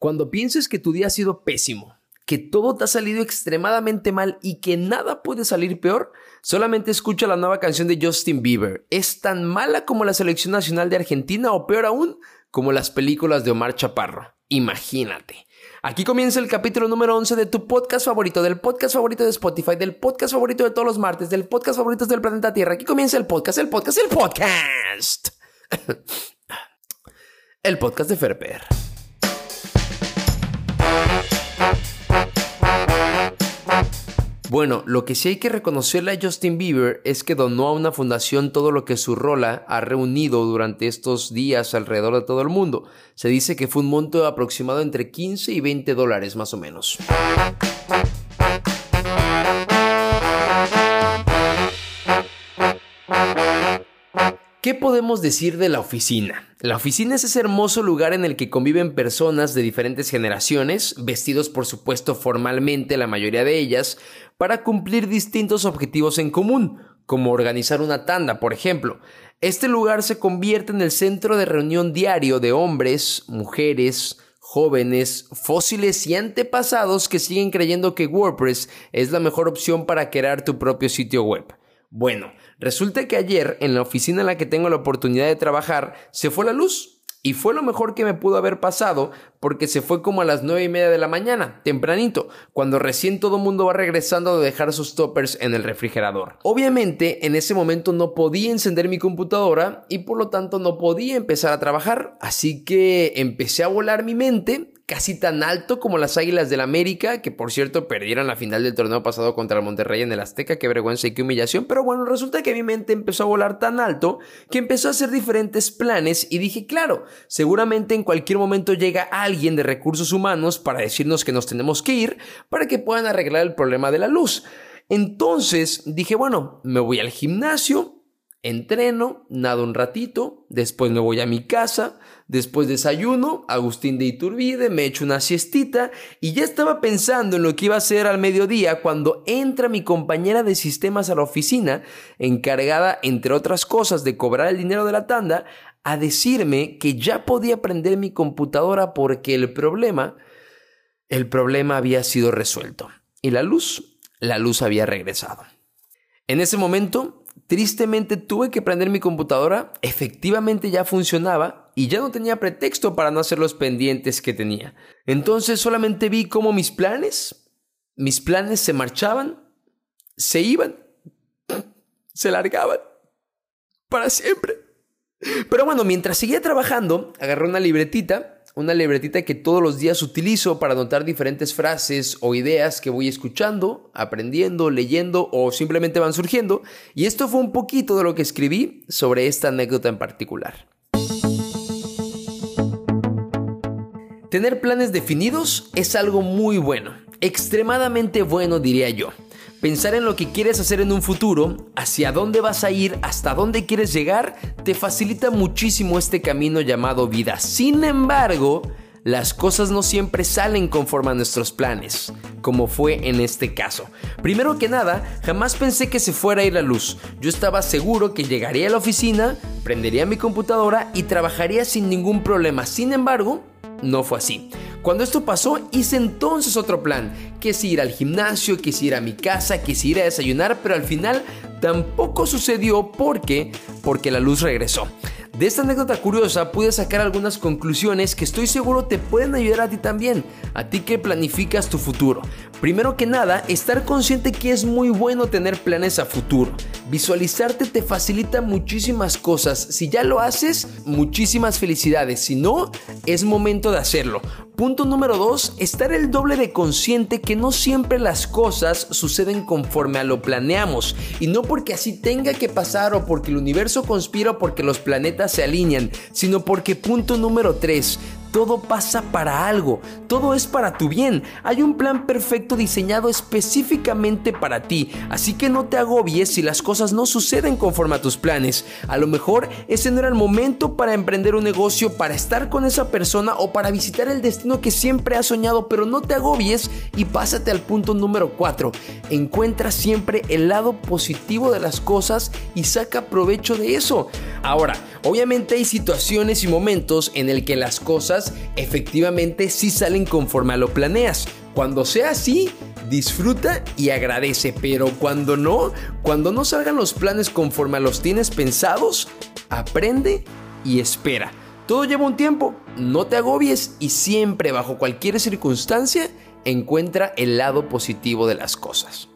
Cuando pienses que tu día ha sido pésimo, que todo te ha salido extremadamente mal y que nada puede salir peor, solamente escucha la nueva canción de Justin Bieber. Es tan mala como la selección nacional de Argentina o peor aún, como las películas de Omar Chaparro. Imagínate. Aquí comienza el capítulo número 11 de tu podcast favorito, del podcast favorito de Spotify, del podcast favorito de todos los martes, del podcast favorito del planeta Tierra. Aquí comienza el podcast, el podcast, el podcast. el podcast de Ferper. Bueno, lo que sí hay que reconocerle a Justin Bieber es que donó a una fundación todo lo que su rola ha reunido durante estos días alrededor de todo el mundo. Se dice que fue un monto aproximado entre 15 y 20 dólares más o menos. ¿Qué podemos decir de la oficina? La oficina es ese hermoso lugar en el que conviven personas de diferentes generaciones, vestidos por supuesto formalmente la mayoría de ellas, para cumplir distintos objetivos en común, como organizar una tanda, por ejemplo. Este lugar se convierte en el centro de reunión diario de hombres, mujeres, jóvenes, fósiles y antepasados que siguen creyendo que WordPress es la mejor opción para crear tu propio sitio web. Bueno, resulta que ayer en la oficina en la que tengo la oportunidad de trabajar se fue la luz. Y fue lo mejor que me pudo haber pasado porque se fue como a las nueve y media de la mañana, tempranito, cuando recién todo mundo va regresando de dejar sus toppers en el refrigerador. Obviamente, en ese momento no podía encender mi computadora y por lo tanto no podía empezar a trabajar, así que empecé a volar mi mente casi tan alto como las Águilas del América, que por cierto perdieron la final del torneo pasado contra el Monterrey en el Azteca, qué vergüenza y qué humillación, pero bueno, resulta que mi mente empezó a volar tan alto que empezó a hacer diferentes planes y dije, claro, seguramente en cualquier momento llega alguien de recursos humanos para decirnos que nos tenemos que ir para que puedan arreglar el problema de la luz. Entonces dije, bueno, me voy al gimnasio, entreno, nado un ratito, después me voy a mi casa, después desayuno, Agustín de Iturbide, me echo una siestita y ya estaba pensando en lo que iba a hacer al mediodía cuando entra mi compañera de sistemas a la oficina, encargada, entre otras cosas, de cobrar el dinero de la tanda, a decirme que ya podía prender mi computadora porque el problema, el problema había sido resuelto. Y la luz, la luz había regresado. En ese momento Tristemente tuve que prender mi computadora, efectivamente ya funcionaba y ya no tenía pretexto para no hacer los pendientes que tenía. Entonces solamente vi cómo mis planes, mis planes se marchaban, se iban, se largaban para siempre. Pero bueno, mientras seguía trabajando, agarré una libretita una libretita que todos los días utilizo para anotar diferentes frases o ideas que voy escuchando, aprendiendo, leyendo o simplemente van surgiendo. Y esto fue un poquito de lo que escribí sobre esta anécdota en particular. Tener planes definidos es algo muy bueno, extremadamente bueno diría yo. Pensar en lo que quieres hacer en un futuro, hacia dónde vas a ir, hasta dónde quieres llegar, te facilita muchísimo este camino llamado vida. Sin embargo, las cosas no siempre salen conforme a nuestros planes, como fue en este caso. Primero que nada, jamás pensé que se fuera a ir la luz. Yo estaba seguro que llegaría a la oficina, prendería mi computadora y trabajaría sin ningún problema. Sin embargo, no fue así. Cuando esto pasó, hice entonces otro plan, que es ir al gimnasio, que es ir a mi casa, que es ir a desayunar, pero al final tampoco sucedió. Porque porque la luz regresó. De esta anécdota curiosa pude sacar algunas conclusiones que estoy seguro te pueden ayudar a ti también, a ti que planificas tu futuro. Primero que nada, estar consciente que es muy bueno tener planes a futuro. Visualizarte te facilita muchísimas cosas. Si ya lo haces, muchísimas felicidades. Si no, es momento de hacerlo. Punto número 2, estar el doble de consciente que no siempre las cosas suceden conforme a lo planeamos. Y no porque así tenga que pasar o porque el universo conspira o porque los planetas se alinean, sino porque punto número 3, todo pasa para algo, todo es para tu bien. Hay un plan perfecto diseñado específicamente para ti, así que no te agobies si las cosas no suceden conforme a tus planes. A lo mejor ese no era el momento para emprender un negocio, para estar con esa persona o para visitar el destino que siempre has soñado, pero no te agobies y pásate al punto número 4. Encuentra siempre el lado positivo de las cosas y saca provecho de eso. Ahora, obviamente hay situaciones y momentos en el que las cosas efectivamente sí salen conforme a lo planeas. Cuando sea así, disfruta y agradece, pero cuando no, cuando no salgan los planes conforme a los tienes pensados, aprende y espera. Todo lleva un tiempo, no te agobies y siempre bajo cualquier circunstancia encuentra el lado positivo de las cosas.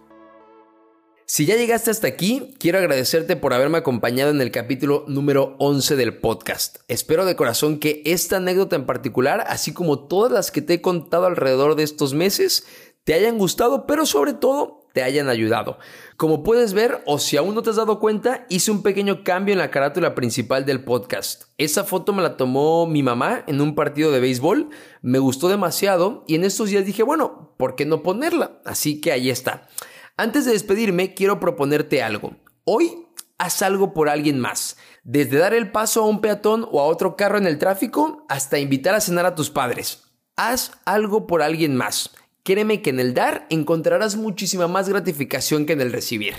Si ya llegaste hasta aquí, quiero agradecerte por haberme acompañado en el capítulo número 11 del podcast. Espero de corazón que esta anécdota en particular, así como todas las que te he contado alrededor de estos meses, te hayan gustado, pero sobre todo te hayan ayudado. Como puedes ver, o si aún no te has dado cuenta, hice un pequeño cambio en la carátula principal del podcast. Esa foto me la tomó mi mamá en un partido de béisbol, me gustó demasiado y en estos días dije, bueno, ¿por qué no ponerla? Así que ahí está. Antes de despedirme, quiero proponerte algo. Hoy haz algo por alguien más. Desde dar el paso a un peatón o a otro carro en el tráfico hasta invitar a cenar a tus padres. Haz algo por alguien más. Créeme que en el dar encontrarás muchísima más gratificación que en el recibir.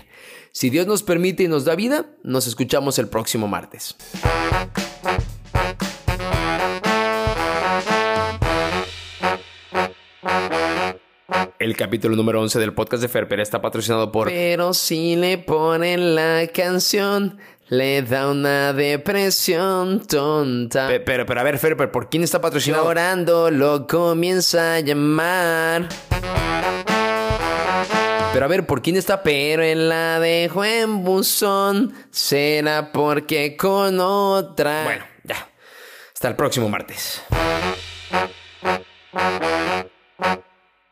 Si Dios nos permite y nos da vida, nos escuchamos el próximo martes. El capítulo número 11 del podcast de Ferper está patrocinado por... Pero si le ponen la canción, le da una depresión tonta. Pero, pero, a ver, Ferper, ¿por quién está patrocinado? Llorando lo comienza a llamar. Pero a ver, ¿por quién está? Pero en la dejo en buzón. Será porque con otra. Bueno, ya. Hasta el próximo martes.